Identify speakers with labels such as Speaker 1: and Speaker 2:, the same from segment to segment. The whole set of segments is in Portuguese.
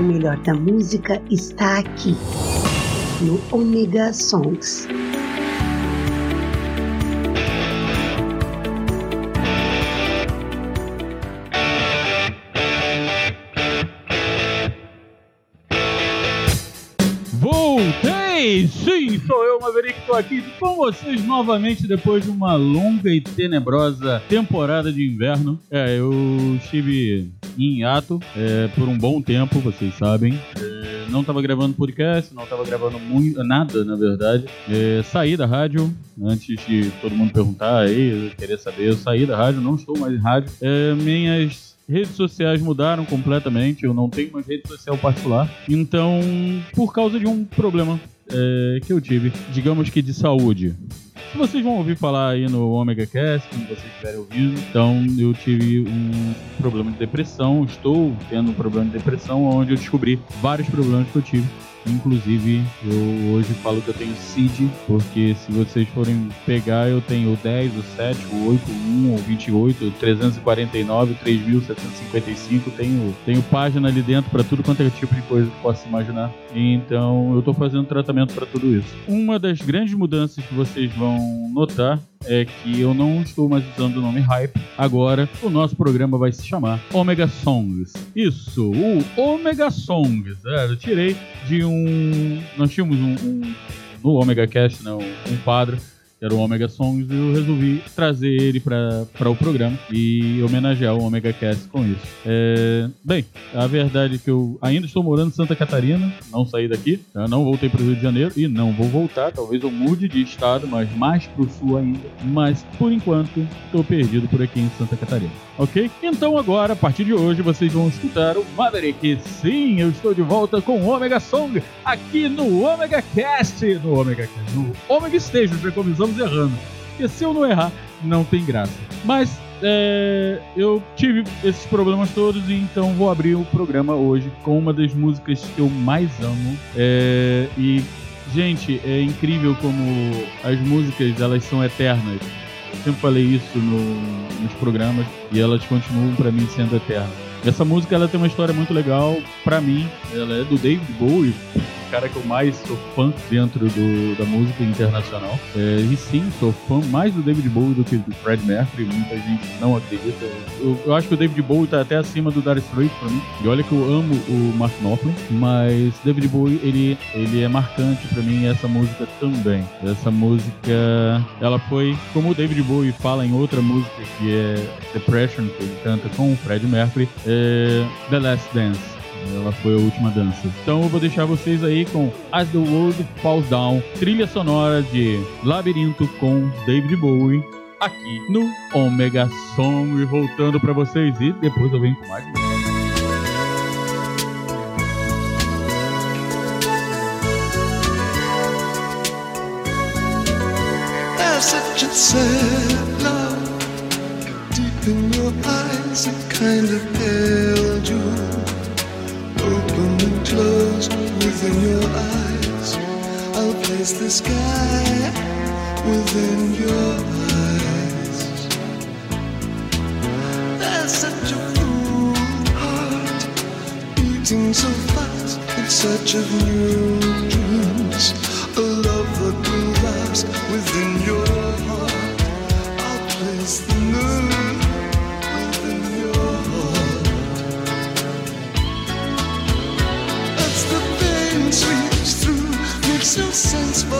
Speaker 1: O melhor da música está aqui, no Omega Songs.
Speaker 2: Voltei! Sim, sou eu, Maverick, estou aqui com vocês novamente depois de uma longa e tenebrosa temporada de inverno. É, eu estive em hiato é, por um bom tempo, vocês sabem. É, não estava gravando podcast, não estava gravando muito, nada, na verdade. É, saí da rádio, antes de todo mundo perguntar aí, querer saber, eu saí da rádio, não estou mais em rádio. É, minhas redes sociais mudaram completamente, eu não tenho mais rede social particular. Então, por causa de um problema é, que eu tive, digamos que de saúde. Vocês vão ouvir falar aí no Omega Cast, quando vocês estiverem ouvindo, então eu tive um problema de depressão, estou tendo um problema de depressão, onde eu descobri vários problemas que eu tive. Inclusive, eu hoje falo que eu tenho CID, porque se vocês forem pegar, eu tenho o 10, o 7, o 8, o 1, o 28, o 349, o 3755, tenho, tenho página ali dentro para tudo quanto é tipo de coisa que possa imaginar. Então, eu tô fazendo tratamento para tudo isso. Uma das grandes mudanças que vocês vão notar é que eu não estou mais usando o nome Hype. Agora, o nosso programa vai se chamar Omega Songs. Isso, o Omega Songs. É, eu tirei de um. Nós tínhamos um, um no Omega Cast, né, um quadro que era o Omega Songs, e eu resolvi trazer ele para o programa e homenagear o Omega Cast com isso. É, bem, a verdade é que eu ainda estou morando em Santa Catarina, não saí daqui, tá? não voltei para o Rio de Janeiro e não vou voltar. Talvez eu mude de estado, mas mais para o sul ainda. Mas por enquanto, estou perdido por aqui em Santa Catarina. Ok? Então agora, a partir de hoje, vocês vão escutar o Maverick. Sim, eu estou de volta com o Omega Song aqui no Omega Cast. No Omega Cast, no Omega Station, já errando. Porque se eu não errar, não tem graça. Mas é, eu tive esses problemas todos e então vou abrir o programa hoje com uma das músicas que eu mais amo. É, e, gente, é incrível como as músicas elas são eternas. Eu sempre falei isso no, nos programas e elas continuam para mim sendo eternas. Essa música ela tem uma história muito legal para mim. Ela é do David Bowie, cara que eu mais sou fã dentro do, da música internacional. É, e sim, sou fã mais do David Bowie do que do Fred Mercury. Muita gente não acredita. Eu, eu acho que o David Bowie tá até acima do Dire Straits pra mim. E olha que eu amo o Mark Knopfler, mas David Bowie, ele, ele é marcante pra mim essa música também. Essa música, ela foi, como o David Bowie fala em outra música que é Depression, que ele canta com o Fred Mercury, é The Last Dance. Ela foi a última dança. Então eu vou deixar vocês aí com As the World Falls Down, trilha sonora de Labirinto com David Bowie, aqui no Omega Song. E voltando para vocês e depois eu venho com mais
Speaker 3: such love deep in your eyes, a kind of closed within your eyes. I'll place the sky within your eyes. There's such a full heart beating so fast in search of new dreams. A love that will last within your makes no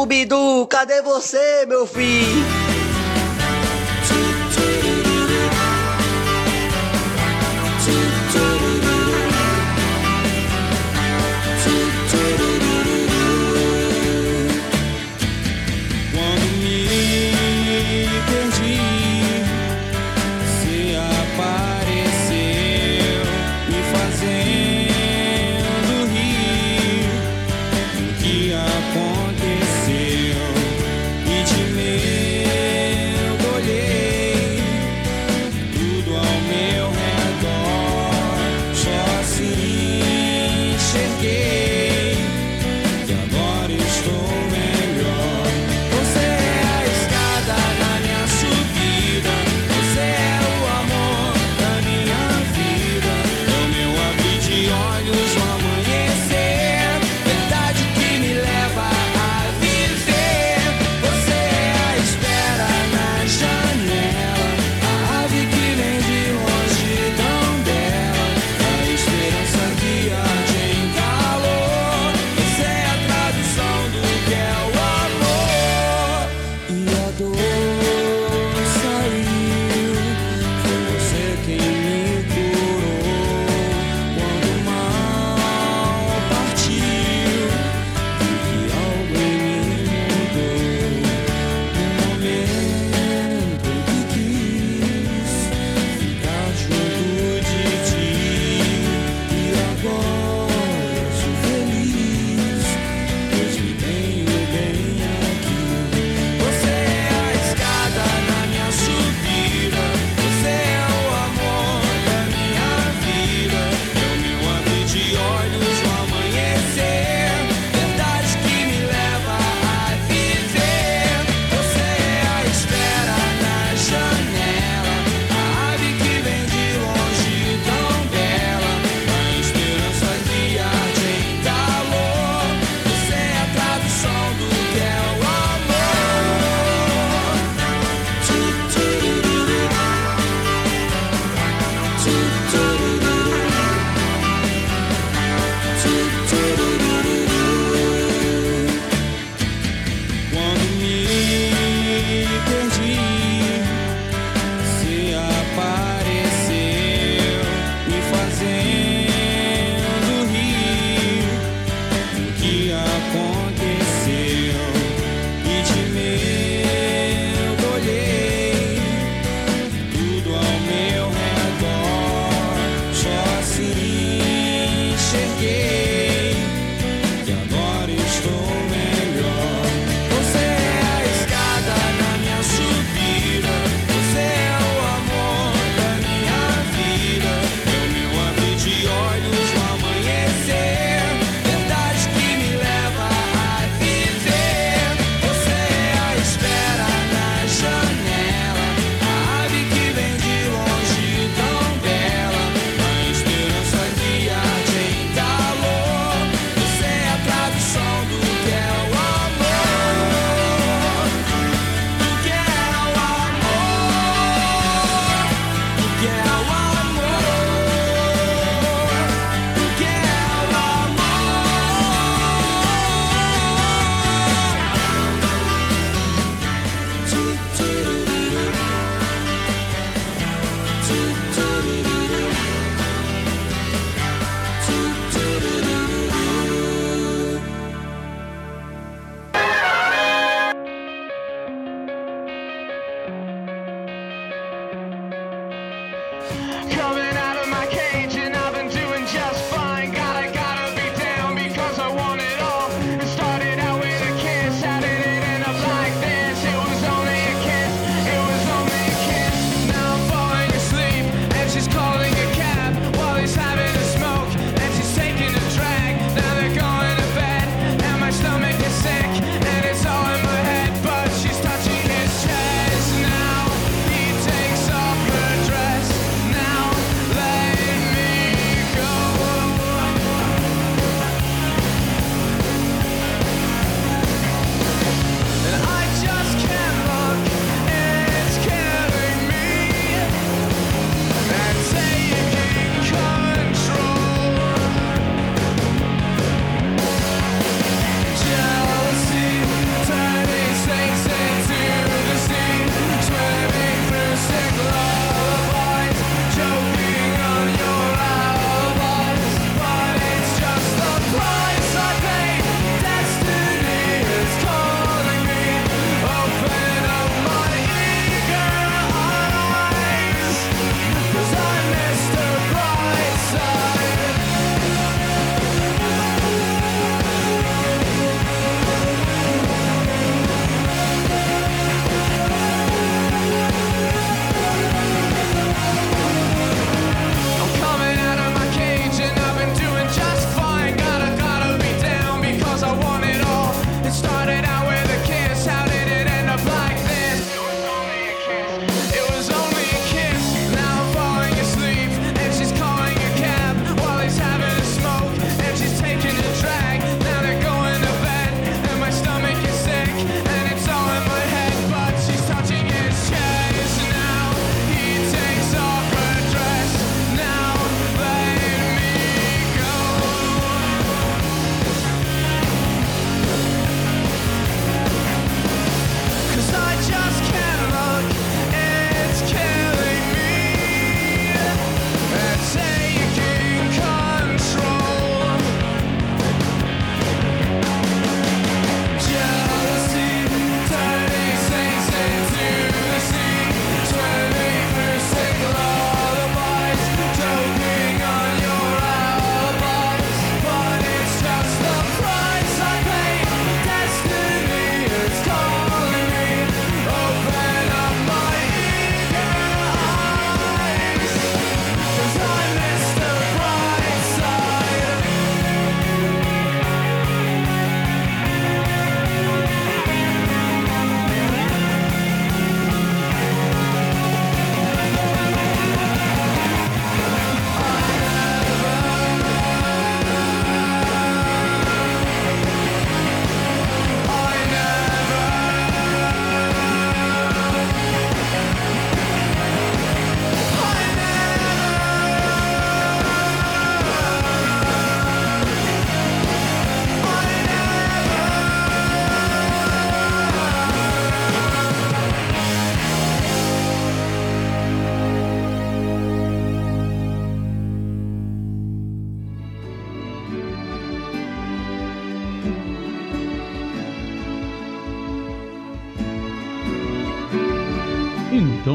Speaker 4: Scooby-Doo, cadê você, meu filho?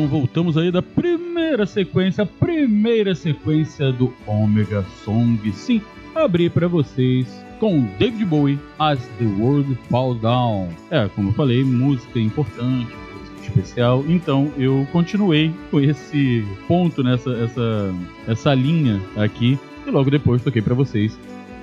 Speaker 2: Então voltamos aí da primeira sequência, primeira sequência do Omega Song. Sim, abri para vocês com David Bowie As the World Falls Down. É, como eu falei, música importante, música especial. Então eu continuei com esse ponto nessa essa, essa linha aqui e logo depois toquei para vocês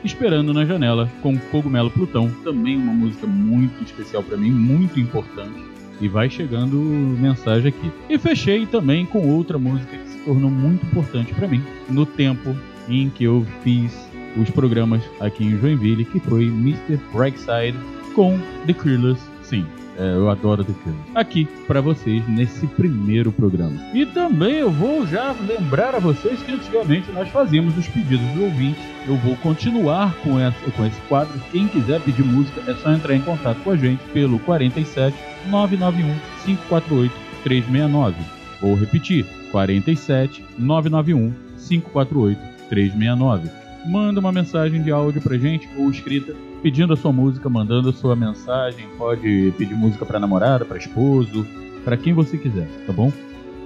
Speaker 2: Esperando na Janela com Cogumelo Plutão, também uma música muito especial para mim, muito importante. E vai chegando mensagem aqui. E fechei também com outra música que se tornou muito importante para mim no tempo em que eu fiz os programas aqui em Joinville, que foi Mr. Brightside com The Killers. Sim, é, eu adoro The Killers. Aqui para vocês nesse primeiro programa. E também eu vou já lembrar a vocês que antigamente nós fazíamos os pedidos do ouvinte. Eu vou continuar com, essa, com esse quadro. Quem quiser pedir música é só entrar em contato com a gente pelo 47 991 548 369. Vou repetir: 47 991 548 369. Manda uma mensagem de áudio pra gente ou escrita pedindo a sua música, mandando a sua mensagem. Pode pedir música para namorada, para esposo, para quem você quiser, tá bom?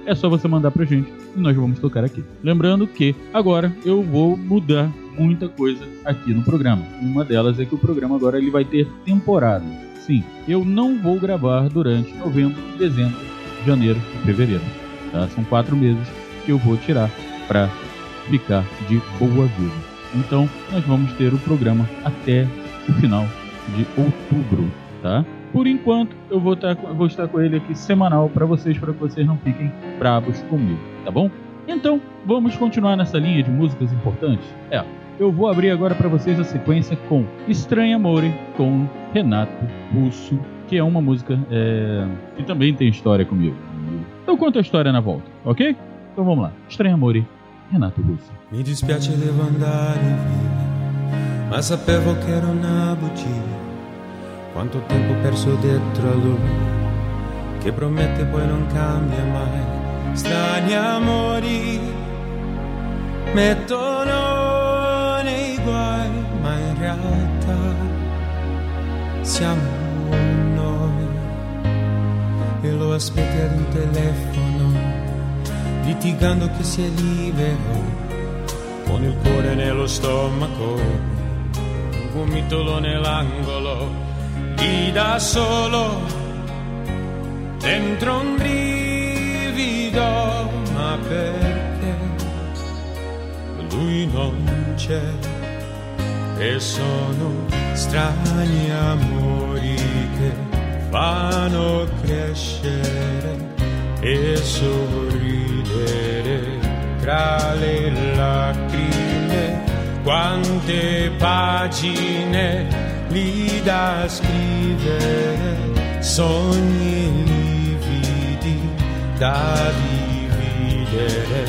Speaker 2: É só você mandar pra gente e nós vamos tocar aqui. Lembrando que agora eu vou mudar muita coisa aqui no programa. Uma delas é que o programa agora ele vai ter temporada. Sim, eu não vou gravar durante novembro, dezembro, janeiro e fevereiro. Tá? São quatro meses que eu vou tirar para ficar de boa vida. Então, nós vamos ter o programa até o final de outubro, tá? Por enquanto, eu vou, tá, vou estar com ele aqui semanal para vocês, para que vocês não fiquem bravos comigo, tá bom? Então, vamos continuar nessa linha de músicas importantes? É, eu vou abrir agora para vocês a sequência com Estranha Amore, com Renato Russo, que é uma música é, que também tem história comigo. Eu conto a história na volta, ok? Então vamos lá. Estranha Amore, Renato Russo.
Speaker 5: Mi dispiace devo andare via, ma sapevo che era una bugia. Quanto tempo perso dietro a lui, che promette poi non cambia mai. Strani amori mettono siamo noi. E lo aspetti ad un telefono, litigando che si è libero con il cuore nello stomaco, un gomitolo nell'angolo, lì da solo, dentro un brivido, ma perché lui non c'è e sono strani amori che fanno crescere e sorridere tra le lacrime, quante pagine lì da scrivere, sogni lividi da dividere,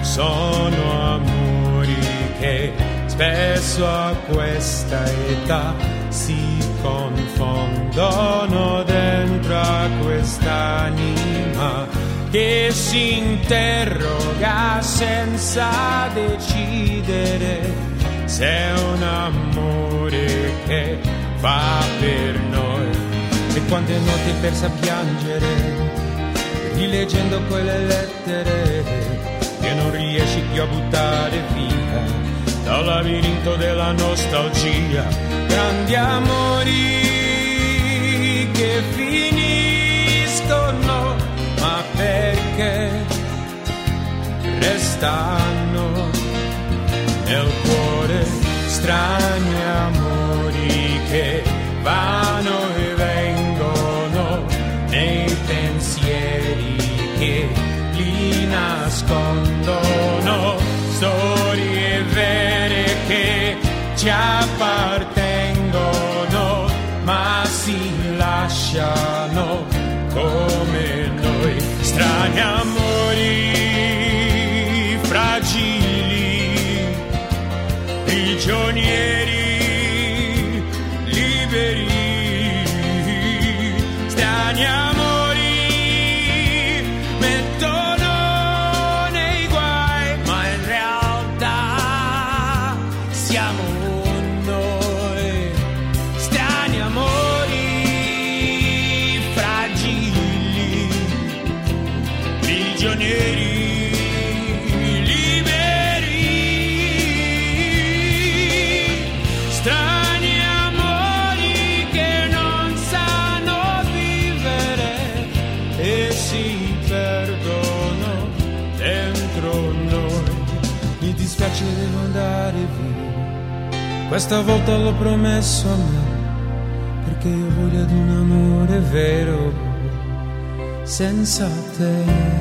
Speaker 5: sono amori che spesso a questa età si confondono dentro a quest'anima che si interroga senza decidere se è un amore che fa per noi. E quante notti persa a piangere rileggendo quelle lettere che non riesci più a buttare via dal labirinto della nostalgia. Grandi amori che finiscono ma perché restano nel cuore strani amori che vanno e vengono nei pensieri che li nascondono che ci appartengono ma si lasciano come noi. Strani
Speaker 6: Questa volta l'ho promesso a me, perché ho voglia di un amore vero, senza te.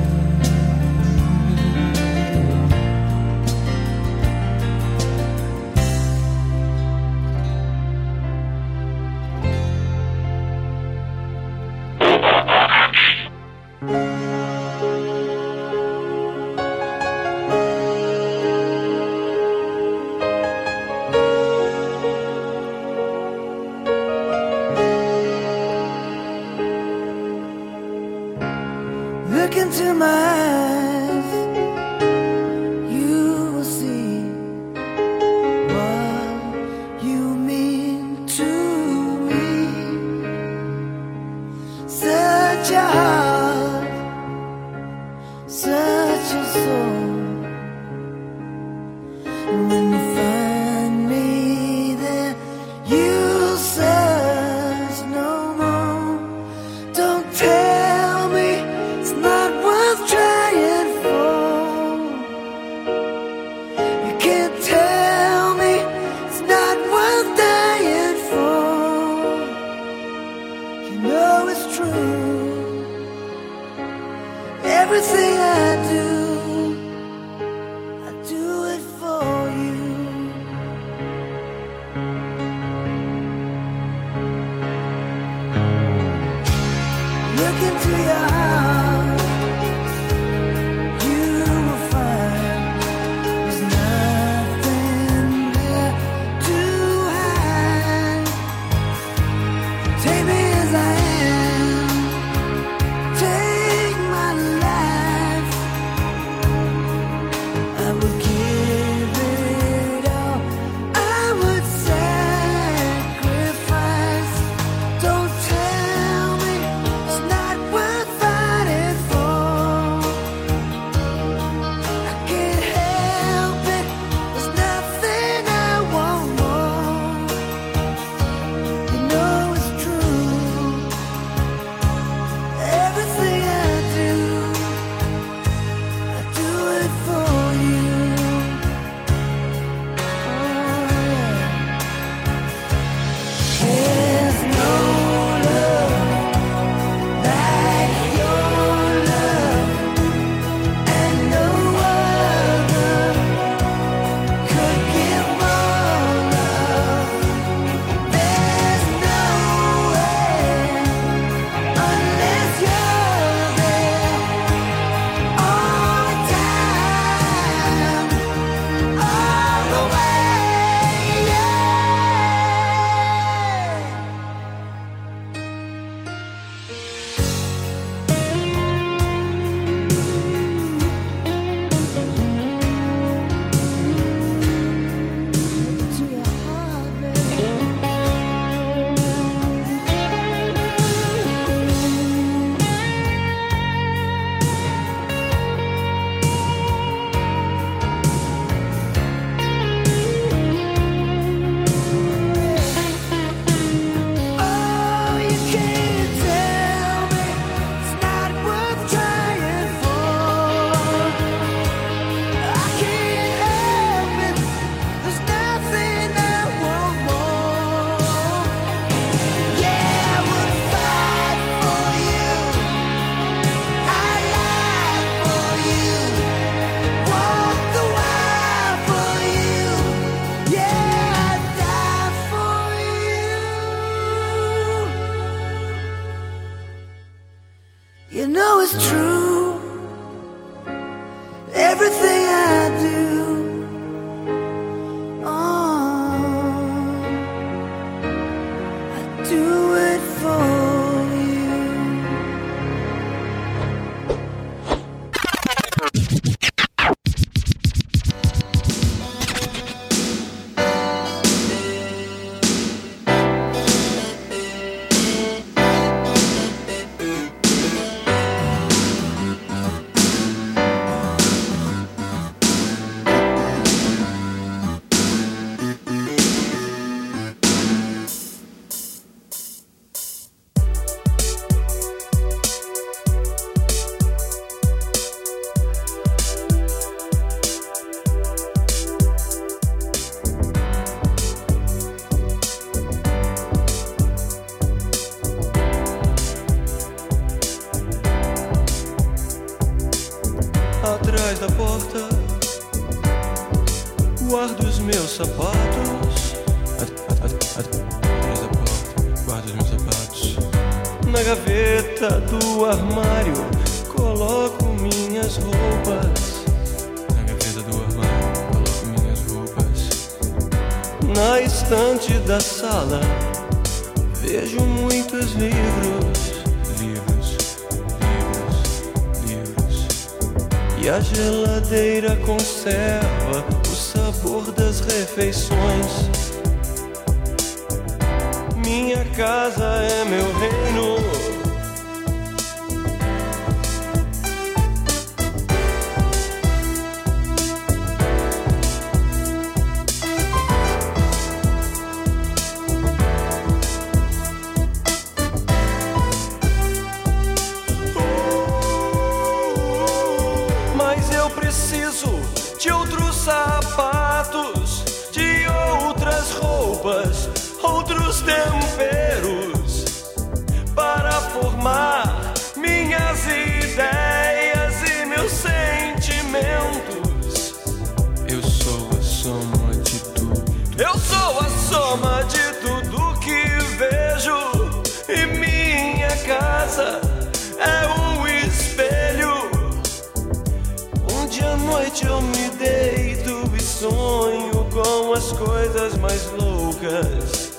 Speaker 7: Coisas mais loucas,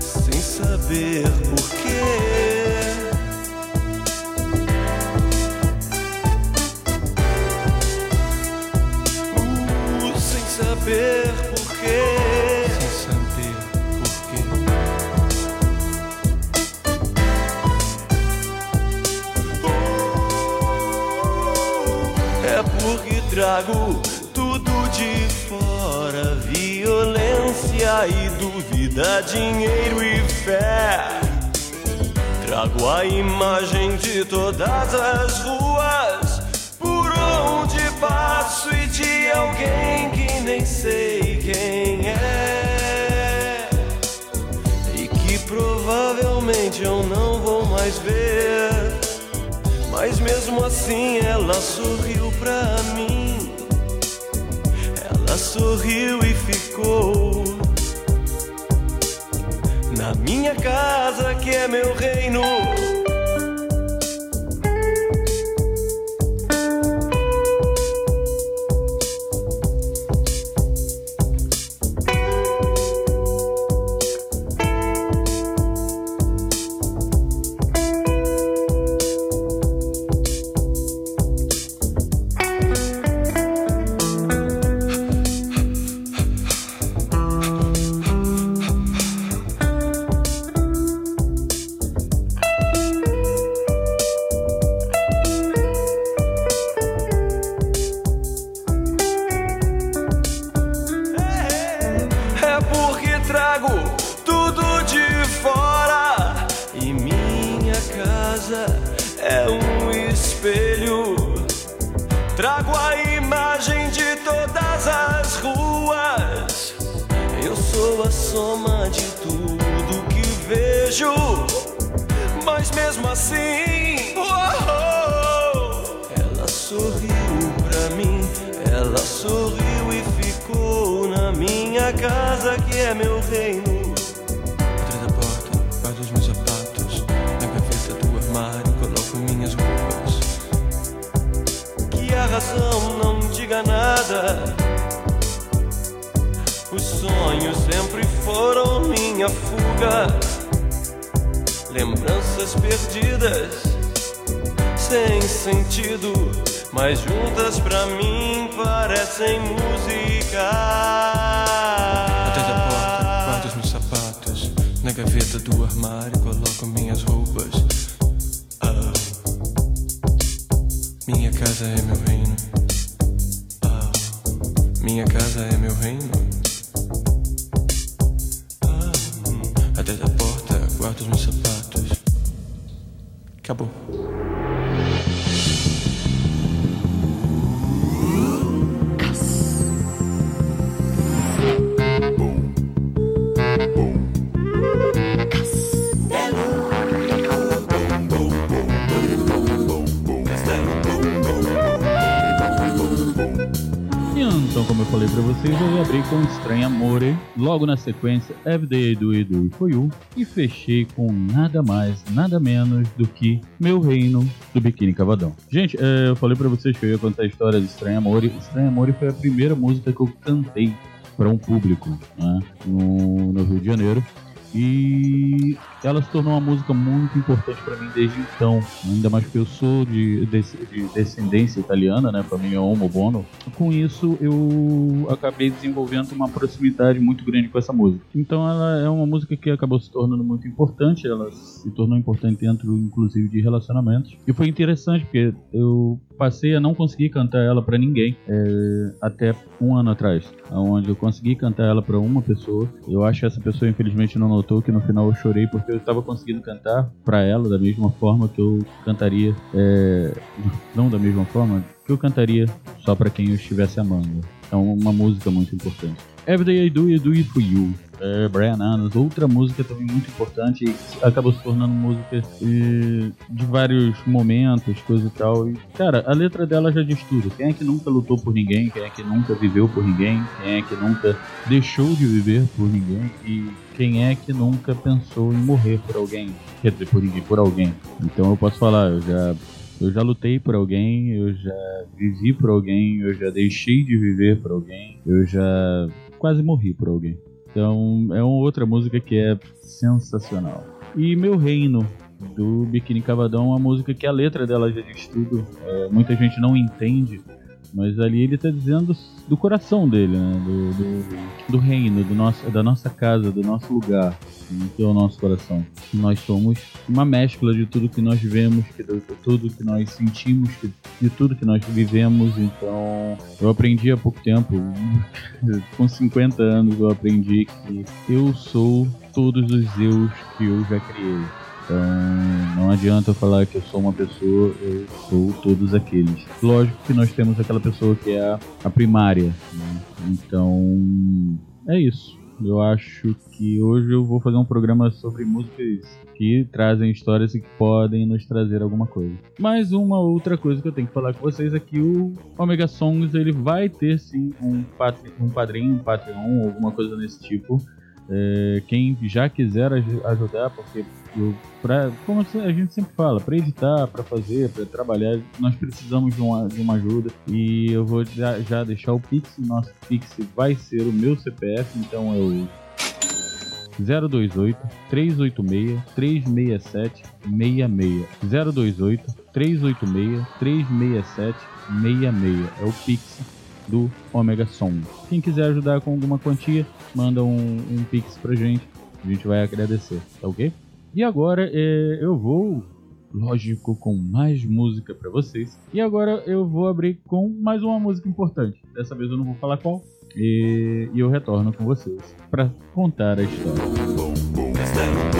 Speaker 7: sem saber porquê. Uh, sem saber porquê. Sem saber porquê. É porque trago e dúvida, dinheiro e fé. Trago a imagem de todas as ruas por onde passo e de alguém que nem sei quem é e que provavelmente eu não vou mais ver. Mas mesmo assim ela sorriu pra mim. Ela sorriu e ficou na minha casa que é meu reino. Trago a imagem de todas as ruas. Eu sou a soma de tudo que vejo, mas mesmo assim, ela sorriu pra mim. Ela sorriu e ficou na minha casa que é meu reino. Razão não diga nada. Os sonhos sempre foram minha fuga. Lembranças perdidas, sem sentido, mas juntas pra mim parecem música. Atrás da porta, guardo os meus sapatos. Na gaveta do armário, coloco minhas roupas. Ah. Minha casa é meu reino. Minha casa é meu reino. Ah. hum. Atrás da porta, guardo os meus sapatos. Acabou.
Speaker 2: Ia abrir com Estranha Amore, logo na sequência Everyday Do Do It For You, e fechei com nada mais, nada menos do que Meu Reino, do Biquíni Cavadão. Gente, é, eu falei pra vocês que eu ia contar a história de Estranha Amore. Estranha Amore foi a primeira música que eu cantei para um público né, no, no Rio de Janeiro. E ela se tornou uma música muito importante para mim desde então. Ainda mais porque eu sou de, de, de descendência italiana, né? Para mim é homo bono. Com isso, eu acabei desenvolvendo uma proximidade muito grande com essa música. Então, ela é uma música que acabou se tornando muito importante. Ela se tornou importante dentro, inclusive, de relacionamentos. E foi interessante porque eu passei a não conseguir cantar ela para ninguém é, até um ano atrás, onde eu consegui cantar ela para uma pessoa. Eu acho que essa pessoa infelizmente não notou que no final eu chorei porque eu estava conseguindo cantar para ela da mesma forma que eu cantaria, é, não da mesma forma que eu cantaria só para quem eu estivesse amando. É uma música muito importante. Everyday I Do, I Do It For You. É, Brian Adams, outra música também muito importante acabou se tornando música e, de vários momentos, coisa e tal. E, cara, a letra dela já diz tudo. Quem é que nunca lutou por ninguém? Quem é que nunca viveu por ninguém? Quem é que nunca deixou de viver por ninguém? E quem é que nunca pensou em morrer por alguém? Quer dizer, por ninguém, por alguém. Então eu posso falar, eu já eu já lutei por alguém, eu já vivi por alguém, eu já deixei de viver por alguém, eu já quase morri por alguém. Então é uma outra música que é sensacional. E Meu Reino, do Biquíni Cavadão, uma música que a letra dela já diz tudo. É, muita gente não entende, mas ali ele está dizendo do coração dele, né? do, do, do reino, do nosso, da nossa casa, do nosso lugar, que é o nosso coração. Nós somos uma mescla de tudo que nós vemos, de tudo que nós sentimos, de tudo que nós vivemos. Então, eu aprendi há pouco tempo, com 50 anos, eu aprendi que eu sou todos os eus que eu já criei. Então, não adianta eu falar que eu sou uma pessoa, eu sou todos aqueles. Lógico que nós temos aquela pessoa que é a, primária. Né? Então, é isso. Eu acho que hoje eu vou fazer um programa sobre músicas que trazem histórias e que podem nos trazer alguma coisa. Mais uma outra coisa que eu tenho que falar com vocês é que o Omega Songs ele vai ter sim um, um padrinho, um Patreon, alguma coisa desse tipo. É, quem já quiser aj ajudar, porque eu, pra, como a gente sempre fala, para editar, para fazer, para trabalhar, nós precisamos de uma, de uma ajuda. E eu vou já, já deixar o Pix. Nosso Pix vai ser o meu CPF, então o 028 386 367 66 028 386 367 66 é o Pix do Omega Som. Quem quiser ajudar com alguma quantia, manda um, um Pix pra gente. A gente vai agradecer, tá ok? E agora é, eu vou, lógico, com mais música para vocês. E agora eu vou abrir com mais uma música importante. Dessa vez eu não vou falar qual. E, e eu retorno com vocês para contar a história.
Speaker 5: Quando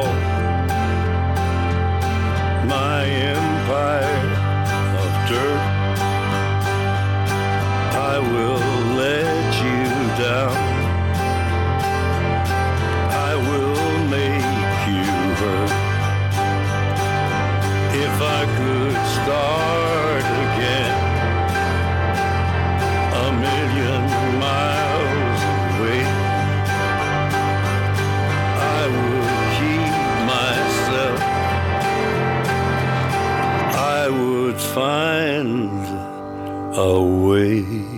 Speaker 8: A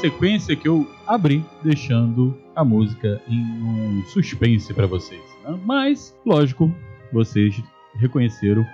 Speaker 2: sequência que eu abri, deixando a música em um suspense pra vocês. né? Mas, lógico, vocês reconheceram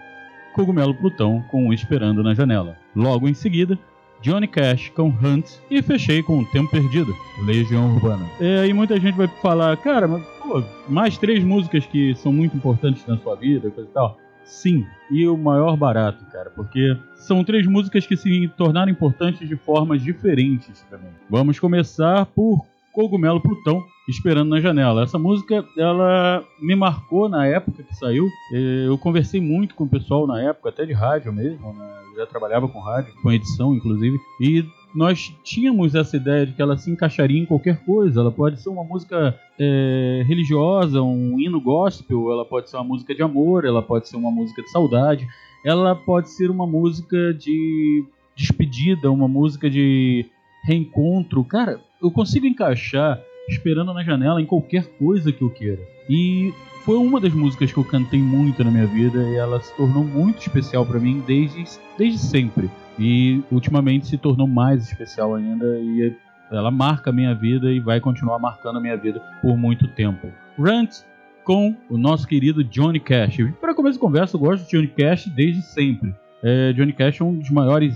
Speaker 2: Cogumelo Plutão com Esperando na Janela. Logo em seguida, Johnny Cash com Hunt e fechei com O Tempo Perdido, Legião Urbana. E muita gente vai falar, cara, mas pô, mais três músicas que são muito importantes na sua vida, coisa e tal. Sim, e o maior barato, cara, porque são três músicas que se tornaram importantes de formas diferentes também. Vamos começar por Cogumelo Plutão, Esperando na Janela. Essa música, ela me marcou na época que saiu. Eu conversei muito com o pessoal na época, até de rádio mesmo, né? Eu já trabalhava com rádio, com edição inclusive, e nós tínhamos essa ideia de que ela se encaixaria em qualquer coisa. Ela pode ser uma música eh, religiosa, um hino gospel, ela pode ser uma música de amor, ela pode ser uma música de saudade, ela pode ser uma música de despedida, uma música de reencontro. Cara, eu consigo encaixar esperando na janela em qualquer coisa que eu queira. E foi uma das músicas que eu cantei muito na minha vida e ela se tornou muito especial pra mim desde, desde sempre. E ultimamente se tornou mais especial ainda e ela marca a minha vida e vai continuar marcando a minha vida por muito tempo. Rant com o nosso querido Johnny Cash. Para começo de conversa, eu gosto de Johnny Cash desde sempre. É, Johnny Cash é um dos maiores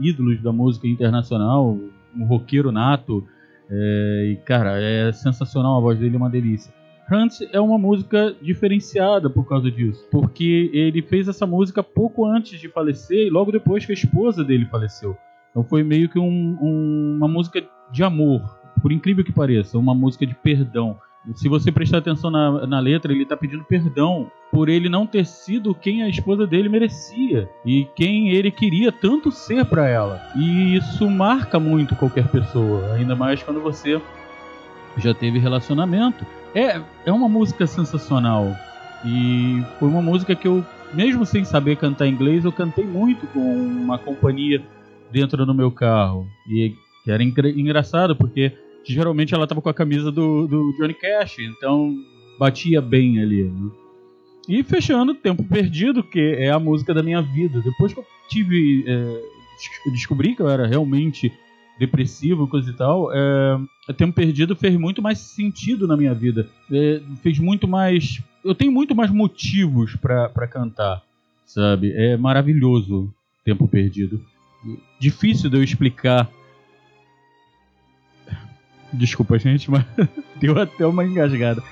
Speaker 2: ídolos da música internacional, um roqueiro nato. É, e cara, é sensacional a voz dele, é uma delícia. Hunt é uma música diferenciada por causa disso, porque ele fez essa música pouco antes de falecer e logo depois que a esposa dele faleceu. Então foi meio que um- um- uma música de amor, por incrível que pareça, uma música de perdão. Se você prestar atenção na, na letra, ele está pedindo perdão por ele não ter sido quem a esposa dele merecia e quem ele queria tanto ser para ela. E isso marca muito qualquer pessoa, ainda mais quando você já teve relacionamento. É, é uma música sensacional. E foi uma música que eu, mesmo sem saber cantar inglês, eu cantei muito com uma companhia dentro do meu carro. E que era engra- engraçado, porque geralmente ela tava com a camisa do, do Johnny Cash, então batia bem ali. né? E fechando Tempo Perdido, que é a música da minha vida. Depois que eu tive. é, des- descobri que eu era realmente depressivo, coisa e tal, é, Tempo Perdido fez muito mais sentido na minha vida. É, fez muito mais. Eu tenho muito mais motivos pra cantar, sabe? É maravilhoso Tempo Perdido. Difícil de eu explicar Desculpa, gente, mas deu até uma engasgada.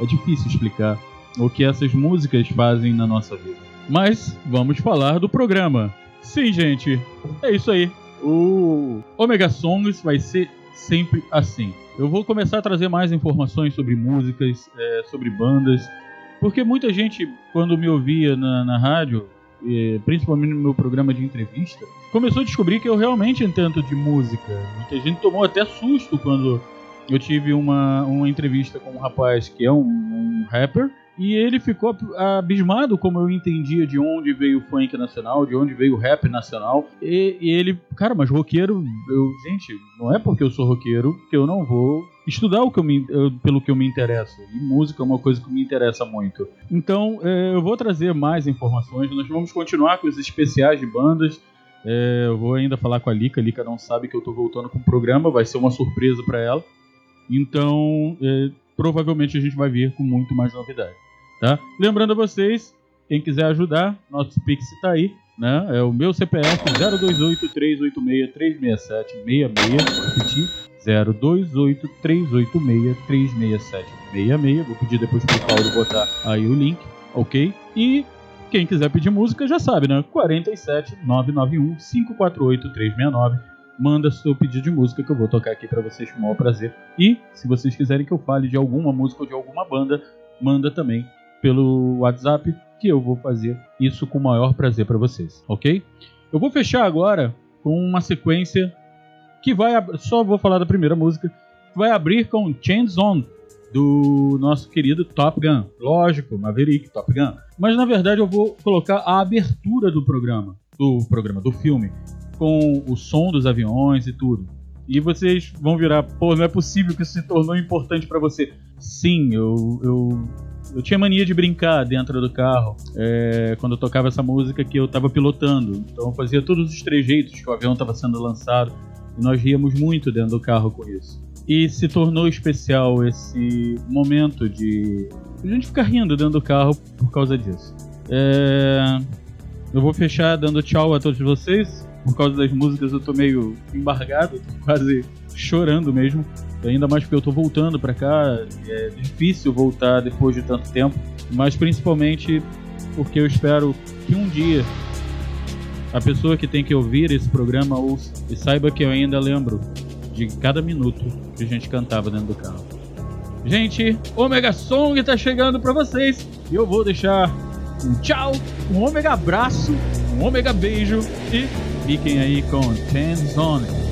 Speaker 2: É difícil explicar o que essas músicas fazem na nossa vida. Mas vamos falar do programa. Sim, gente, é isso aí. O Omega Songs vai ser sempre assim. Eu vou começar a trazer mais informações sobre músicas, é, sobre bandas, porque muita gente, quando me ouvia na, na rádio, eh, principalmente no meu programa de entrevista, começou a descobrir que eu realmente entendo de música. Muita gente tomou até susto quando eu tive uma, uma entrevista com um rapaz que é um, um rapper e ele ficou abismado como eu entendia de onde veio o funk nacional, de onde veio o rap nacional. E, e, ele, cara, mas roqueiro, eu, gente, não é porque eu sou roqueiro que eu não vou estudar o que eu me, eu, pelo que eu me interesso. E música é uma coisa que me interessa muito. Então, é, eu vou trazer mais informações. Nós vamos continuar com os especiais de bandas. É, eu vou ainda falar com a Lika. A Lika não sabe que eu tô voltando com o programa, vai ser uma surpresa para ela. Então, é, provavelmente a gente vai vir com muito mais novidade. Tá? Lembrando a vocês, quem quiser ajudar, nosso Pix está aí. Né? É o meu CPF 028 386 367 66. Vou repetir. 028 386 367 66. Vou pedir depois pro Paulo botar aí o link, ok? E quem quiser pedir música já sabe, né? 47 991 548 369 manda seu pedido de música que eu vou tocar aqui para vocês com o maior prazer. E se vocês quiserem que eu fale de alguma música ou de alguma banda, manda também pelo WhatsApp que eu vou fazer isso com o maior prazer para vocês, ok? Eu vou fechar agora com uma sequência que vai só vou falar da primeira música, vai abrir com Chains On do nosso querido Top Gun. Lógico, Maverick, Top Gun. Mas na verdade eu vou colocar a abertura do programa, do programa, do filme, com o som dos aviões e tudo. E vocês vão virar, pô, não é possível que isso se tornou importante para você. Sim, eu, eu eu tinha mania de brincar dentro do carro é, quando eu tocava essa música que eu estava pilotando. Então eu fazia todos os trejeitos que o avião estava sendo lançado e nós ríamos muito dentro do carro com isso. E se tornou especial esse momento de a gente ficar rindo dentro do carro por causa disso. É, eu vou fechar dando tchau a todos vocês. Por causa das músicas eu tô meio embargado, quase chorando mesmo. Ainda mais porque eu tô voltando para cá, é difícil voltar depois de tanto tempo, mas principalmente porque eu espero que um dia a pessoa que tem que ouvir esse programa ouça e saiba que eu ainda lembro de cada minuto que a gente cantava dentro do carro. Gente, Omega Song tá chegando para vocês e eu vou deixar um tchau, um Omega abraço, um Omega beijo e fiquem aí com Ten Zone.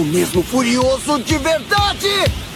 Speaker 9: Estou mesmo furioso de verdade!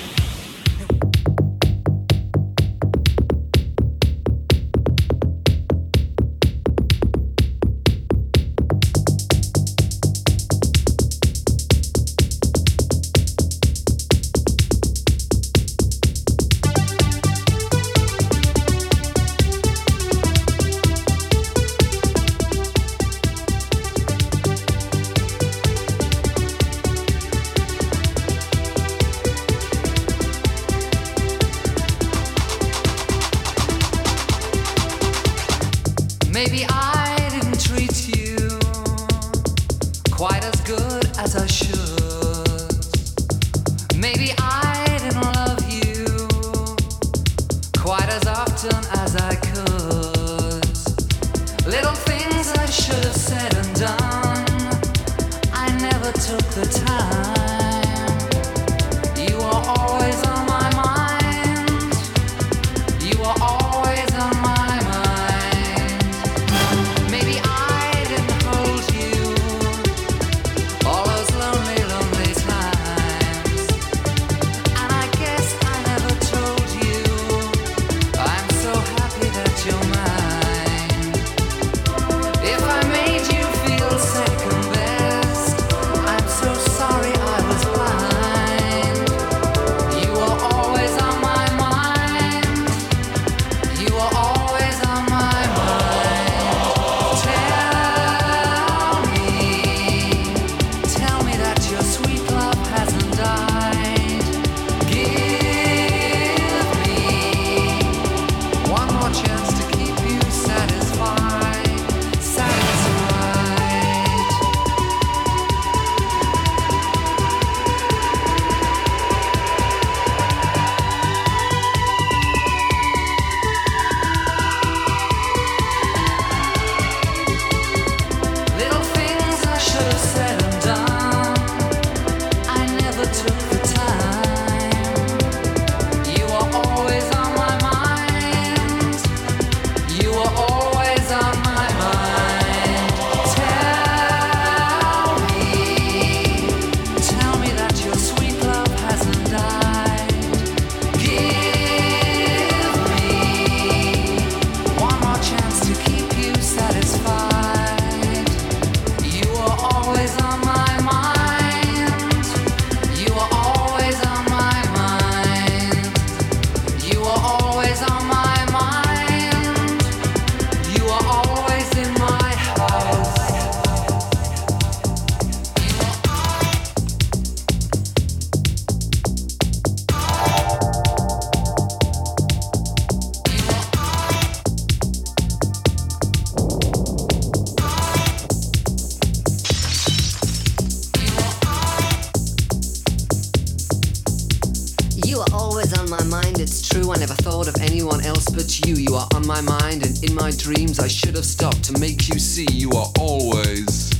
Speaker 10: one
Speaker 11: else but you. You are on my mind and in my dreams. I should have stopped to make you see you are always.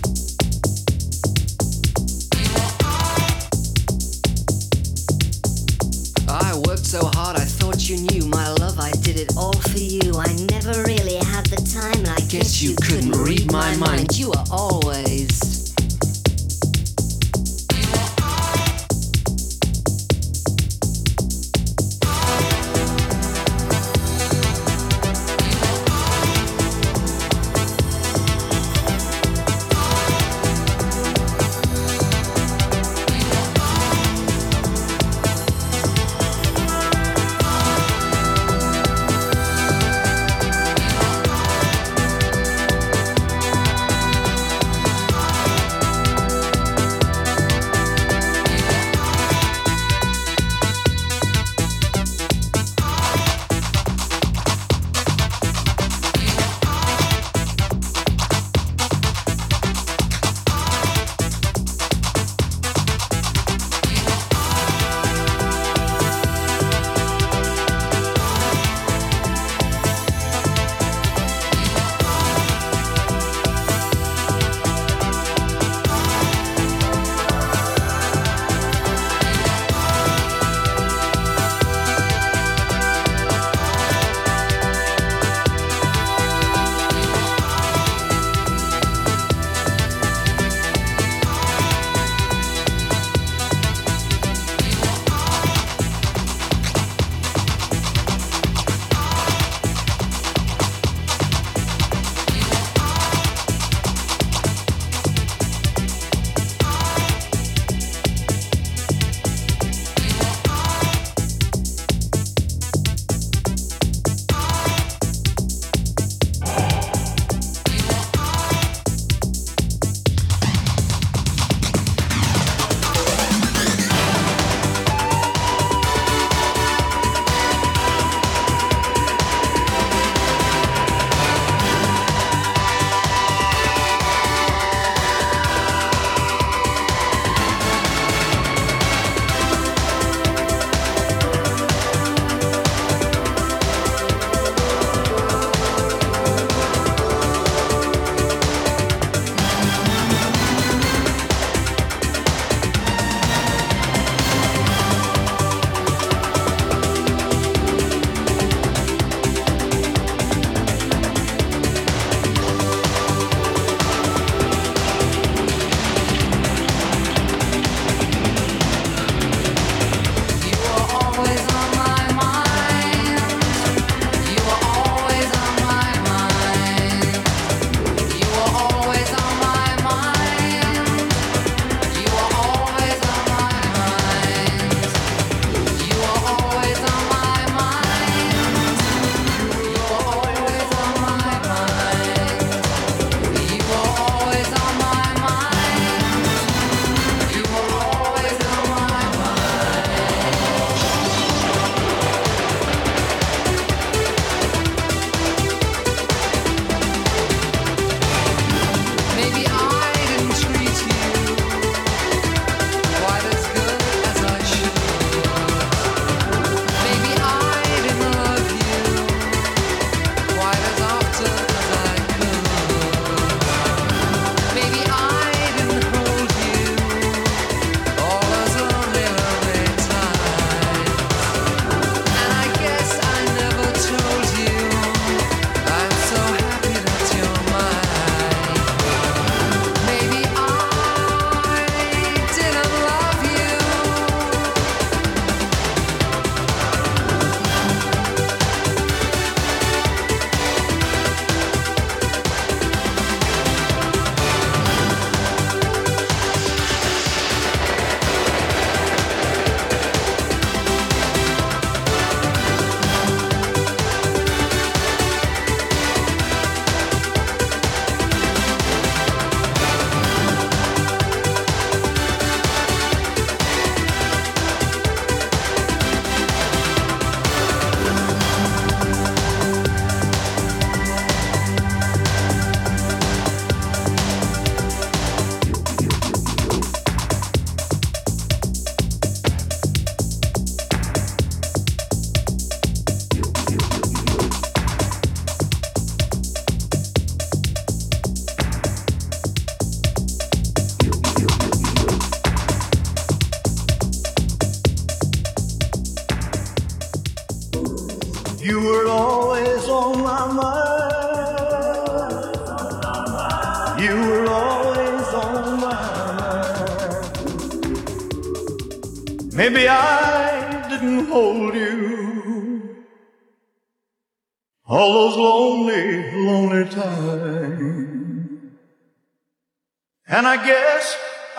Speaker 11: I worked so hard, I thought you knew my love. I did it all for you. I never really had the time, I guess, guess you, couldn't, couldn't read, read my mind.
Speaker 12: mind. You are always.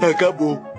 Speaker 13: Acabou.